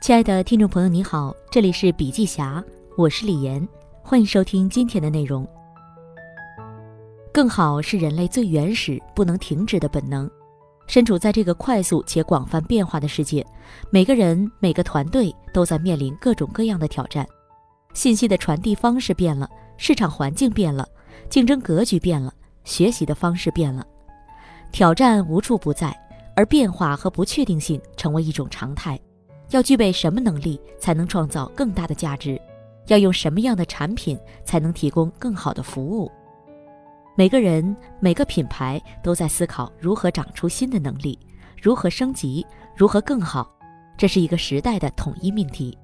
亲爱的听众朋友，你好，这里是笔记侠，我是李岩，欢迎收听今天的内容。更好是人类最原始、不能停止的本能。身处在这个快速且广泛变化的世界，每个人、每个团队都在面临各种各样的挑战。信息的传递方式变了，市场环境变了，竞争格局变了，学习的方式变了，挑战无处不在，而变化和不确定性成为一种常态。要具备什么能力才能创造更大的价值？要用什么样的产品才能提供更好的服务？每个人、每个品牌都在思考如何长出新的能力，如何升级，如何更好。这是一个时代的统一命题。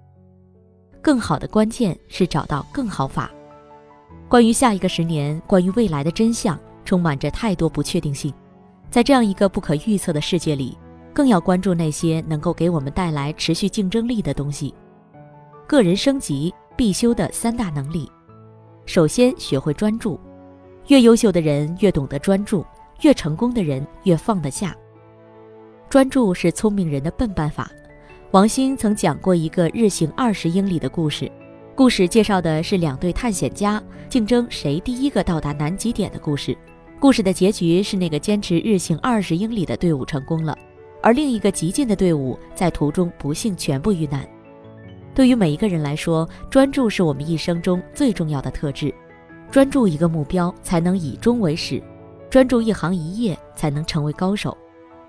更好的关键是找到更好法。关于下一个十年，关于未来的真相，充满着太多不确定性。在这样一个不可预测的世界里。更要关注那些能够给我们带来持续竞争力的东西。个人升级必修的三大能力，首先学会专注。越优秀的人越懂得专注，越成功的人越放得下。专注是聪明人的笨办法。王兴曾讲过一个日行二十英里的故事，故事介绍的是两队探险家竞争谁第一个到达南极点的故事。故事的结局是那个坚持日行二十英里的队伍成功了。而另一个极进的队伍在途中不幸全部遇难。对于每一个人来说，专注是我们一生中最重要的特质。专注一个目标，才能以终为始；专注一行一业，才能成为高手。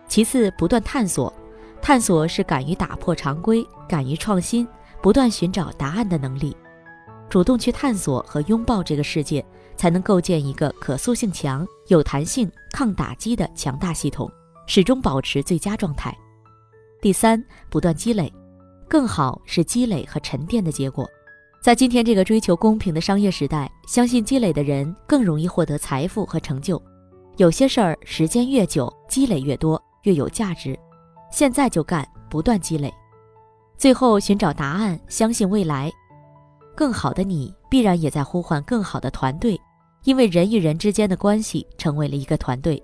其次，不断探索。探索是敢于打破常规、敢于创新、不断寻找答案的能力。主动去探索和拥抱这个世界，才能构建一个可塑性强、有弹性、抗打击的强大系统。始终保持最佳状态。第三，不断积累，更好是积累和沉淀的结果。在今天这个追求公平的商业时代，相信积累的人更容易获得财富和成就。有些事儿时间越久，积累越多，越有价值。现在就干，不断积累。最后寻找答案，相信未来。更好的你，必然也在呼唤更好的团队，因为人与人之间的关系成为了一个团队。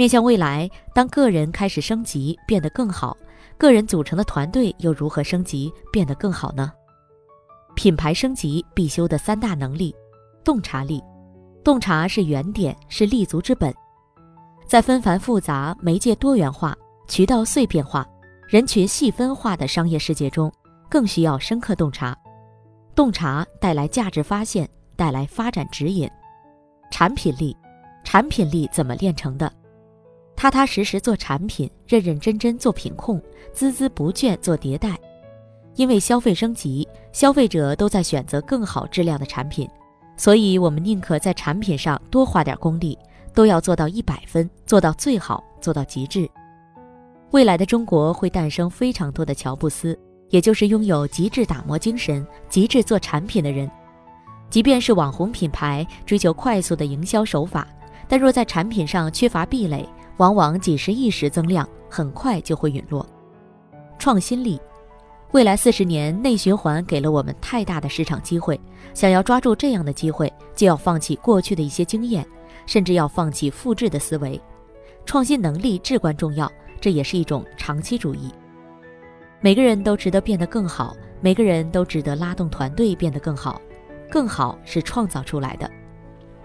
面向未来，当个人开始升级变得更好，个人组成的团队又如何升级变得更好呢？品牌升级必修的三大能力：洞察力。洞察是原点，是立足之本。在纷繁复杂、媒介多元化、渠道碎片化、人群细分化的商业世界中，更需要深刻洞察。洞察带来价值发现，带来发展指引。产品力，产品力怎么炼成的？踏踏实实做产品，认认真真做品控，孜孜不倦做迭代。因为消费升级，消费者都在选择更好质量的产品，所以我们宁可在产品上多花点功力，都要做到一百分，做到最好，做到极致。未来的中国会诞生非常多的乔布斯，也就是拥有极致打磨精神、极致做产品的人。即便是网红品牌追求快速的营销手法，但若在产品上缺乏壁垒，往往仅是一时增量，很快就会陨落。创新力，未来四十年内循环给了我们太大的市场机会，想要抓住这样的机会，就要放弃过去的一些经验，甚至要放弃复制的思维。创新能力至关重要，这也是一种长期主义。每个人都值得变得更好，每个人都值得拉动团队变得更好。更好是创造出来的。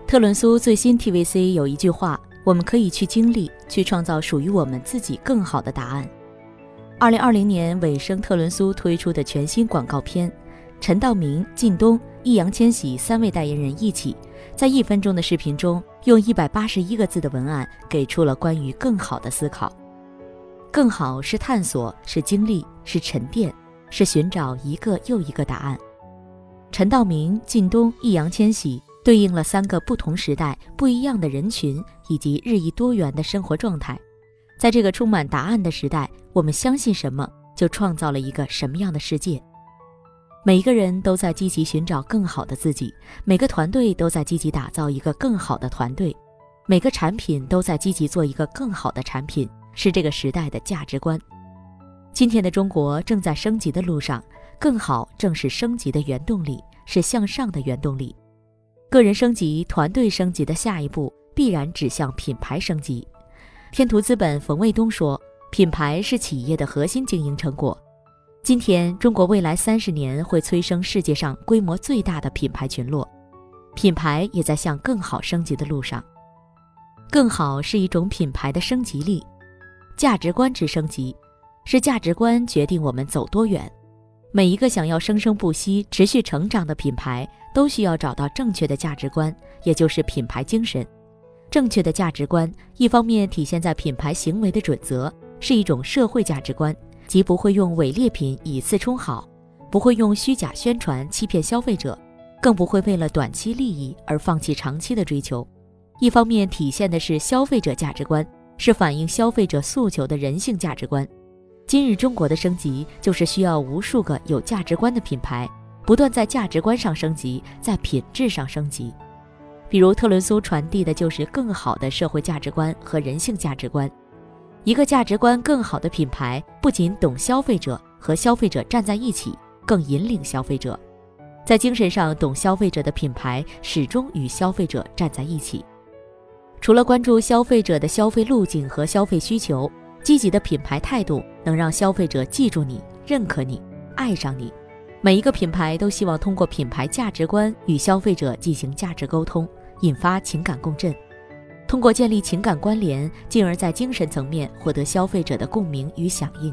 特伦苏最新 TVC 有一句话。我们可以去经历，去创造属于我们自己更好的答案。二零二零年尾声，特伦苏推出的全新广告片，陈道明、靳东、易烊千玺三位代言人一起，在一分钟的视频中，用一百八十一个字的文案，给出了关于更好的思考。更好是探索，是经历，是沉淀，是寻找一个又一个答案。陈道明、靳东、易烊千玺。对应了三个不同时代、不一样的人群以及日益多元的生活状态。在这个充满答案的时代，我们相信什么，就创造了一个什么样的世界。每一个人都在积极寻找更好的自己，每个团队都在积极打造一个更好的团队，每个产品都在积极做一个更好的产品，是这个时代的价值观。今天的中国正在升级的路上，更好正是升级的原动力，是向上的原动力。个人升级、团队升级的下一步必然指向品牌升级。天图资本冯卫东说：“品牌是企业的核心经营成果。今天，中国未来三十年会催生世界上规模最大的品牌群落，品牌也在向更好升级的路上。更好是一种品牌的升级力，价值观之升级，是价值观决定我们走多远。每一个想要生生不息、持续成长的品牌，都需要找到正确的价值观，也就是品牌精神。正确的价值观，一方面体现在品牌行为的准则，是一种社会价值观，即不会用伪劣品以次充好，不会用虚假宣传欺骗消费者，更不会为了短期利益而放弃长期的追求。一方面体现的是消费者价值观，是反映消费者诉求的人性价值观。今日中国的升级，就是需要无数个有价值观的品牌，不断在价值观上升级，在品质上升级。比如特仑苏传递的就是更好的社会价值观和人性价值观。一个价值观更好的品牌，不仅懂消费者和消费者站在一起，更引领消费者。在精神上懂消费者的品牌，始终与消费者站在一起。除了关注消费者的消费路径和消费需求，积极的品牌态度能让消费者记住你、认可你、爱上你。每一个品牌都希望通过品牌价值观与消费者进行价值沟通，引发情感共振，通过建立情感关联，进而在精神层面获得消费者的共鸣与响应。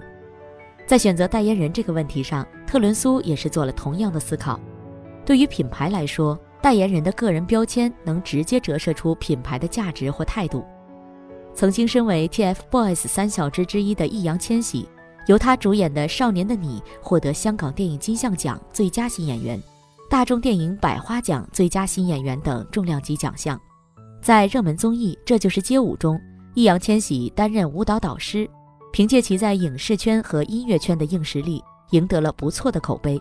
在选择代言人这个问题上，特仑苏也是做了同样的思考。对于品牌来说，代言人的个人标签能直接折射出品牌的价值或态度。曾经身为 TFBOYS 三小只之一的易烊千玺，由他主演的《少年的你》获得香港电影金像奖最佳新演员、大众电影百花奖最佳新演员等重量级奖项。在热门综艺《这就是街舞》中，易烊千玺担任舞蹈导师，凭借其在影视圈和音乐圈的硬实力，赢得了不错的口碑。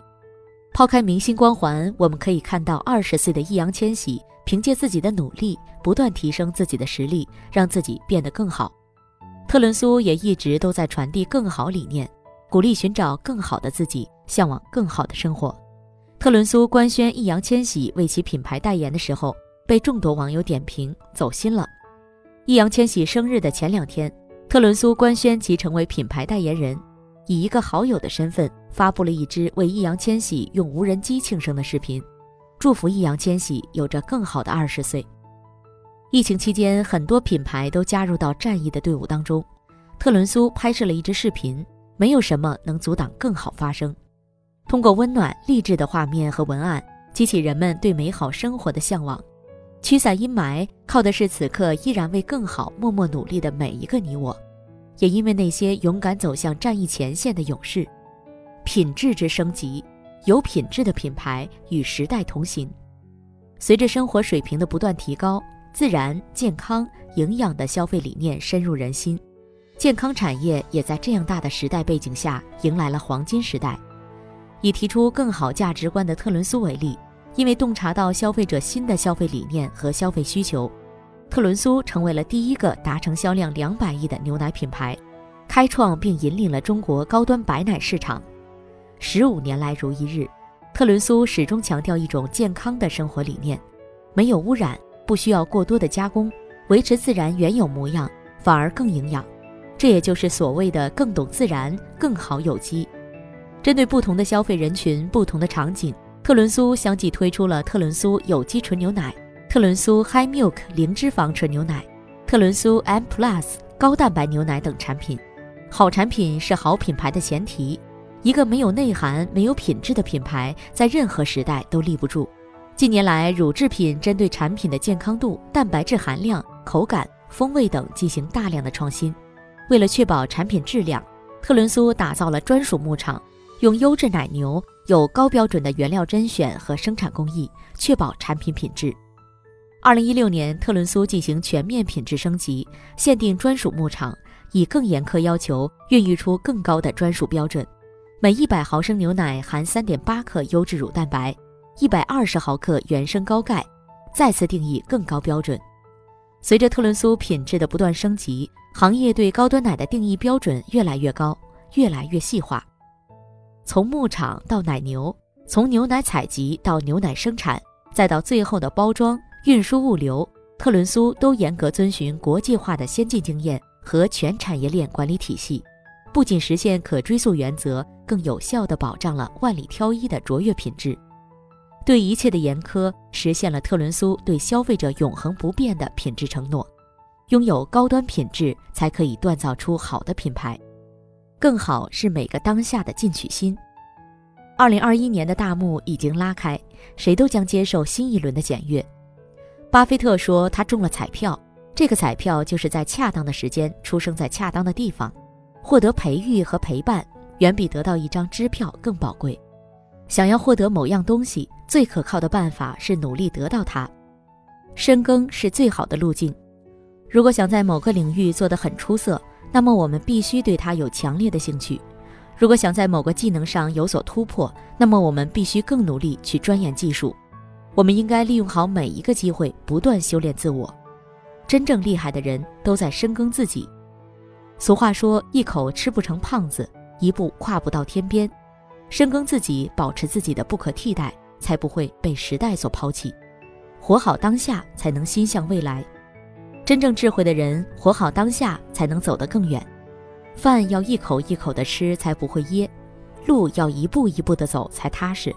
抛开明星光环，我们可以看到二十岁的易烊千玺凭借自己的努力，不断提升自己的实力，让自己变得更好。特伦苏也一直都在传递更好理念，鼓励寻找更好的自己，向往更好的生活。特伦苏官宣易烊千玺为其品牌代言的时候，被众多网友点评走心了。易烊千玺生日的前两天，特伦苏官宣其成为品牌代言人。以一个好友的身份发布了一支为易烊千玺用无人机庆生的视频，祝福易烊千玺有着更好的二十岁。疫情期间，很多品牌都加入到战役的队伍当中。特伦苏拍摄了一支视频，没有什么能阻挡更好发生。通过温暖励志的画面和文案，激起人们对美好生活的向往，驱散阴霾，靠的是此刻依然为更好默默努力的每一个你我。也因为那些勇敢走向战役前线的勇士，品质之升级，有品质的品牌与时代同行。随着生活水平的不断提高，自然、健康、营养的消费理念深入人心，健康产业也在这样大的时代背景下迎来了黄金时代。以提出更好价值观的特仑苏为例，因为洞察到消费者新的消费理念和消费需求。特仑苏成为了第一个达成销量两百亿的牛奶品牌，开创并引领了中国高端白奶市场。十五年来如一日，特仑苏始终强调一种健康的生活理念：没有污染，不需要过多的加工，维持自然原有模样，反而更营养。这也就是所谓的更懂自然、更好有机。针对不同的消费人群、不同的场景，特仑苏相继推出了特仑苏有机纯牛奶。特仑苏 High Milk 零脂肪纯牛奶，特仑苏 M Plus 高蛋白牛奶等产品。好产品是好品牌的前提。一个没有内涵、没有品质的品牌，在任何时代都立不住。近年来，乳制品针对产品的健康度、蛋白质含量、口感、风味等进行大量的创新。为了确保产品质量，特仑苏打造了专属牧场，用优质奶牛，有高标准的原料甄选和生产工艺，确保产品品质。二零一六年，特仑苏进行全面品质升级，限定专属牧场，以更严苛要求孕育出更高的专属标准。每一百毫升牛奶含三点八克优质乳蛋白，一百二十毫克原生高钙，再次定义更高标准。随着特仑苏品质的不断升级，行业对高端奶的定义标准越来越高，越来越细化。从牧场到奶牛，从牛奶采集到牛奶生产，再到最后的包装。运输物流，特仑苏都严格遵循国际化的先进经验和全产业链管理体系，不仅实现可追溯原则，更有效地保障了万里挑一的卓越品质。对一切的严苛，实现了特仑苏对消费者永恒不变的品质承诺。拥有高端品质，才可以锻造出好的品牌。更好是每个当下的进取心。二零二一年的大幕已经拉开，谁都将接受新一轮的检阅。巴菲特说他中了彩票，这个彩票就是在恰当的时间出生在恰当的地方，获得培育和陪伴，远比得到一张支票更宝贵。想要获得某样东西，最可靠的办法是努力得到它。深耕是最好的路径。如果想在某个领域做得很出色，那么我们必须对它有强烈的兴趣。如果想在某个技能上有所突破，那么我们必须更努力去钻研技术。我们应该利用好每一个机会，不断修炼自我。真正厉害的人都在深耕自己。俗话说：“一口吃不成胖子，一步跨不到天边。”深耕自己，保持自己的不可替代，才不会被时代所抛弃。活好当下，才能心向未来。真正智慧的人，活好当下，才能走得更远。饭要一口一口的吃，才不会噎；路要一步一步的走，才踏实。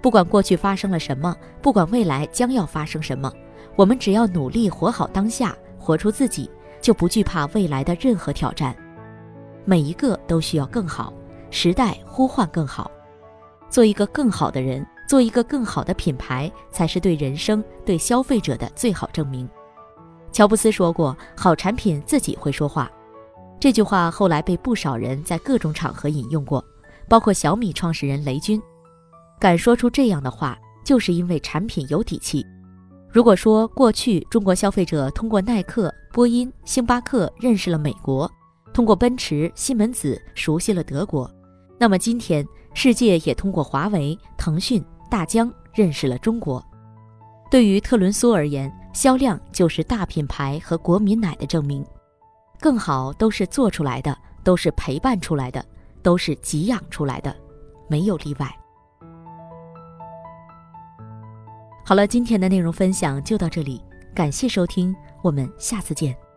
不管过去发生了什么，不管未来将要发生什么，我们只要努力活好当下，活出自己，就不惧怕未来的任何挑战。每一个都需要更好，时代呼唤更好。做一个更好的人，做一个更好的品牌，才是对人生、对消费者的最好证明。乔布斯说过：“好产品自己会说话。”这句话后来被不少人在各种场合引用过，包括小米创始人雷军。敢说出这样的话，就是因为产品有底气。如果说过去中国消费者通过耐克、波音、星巴克认识了美国，通过奔驰、西门子熟悉了德国，那么今天。世界也通过华为、腾讯、大疆认识了中国。对于特仑苏而言，销量就是大品牌和国民奶的证明。更好都是做出来的，都是陪伴出来的，都是给养出来的，没有例外。好了，今天的内容分享就到这里，感谢收听，我们下次见。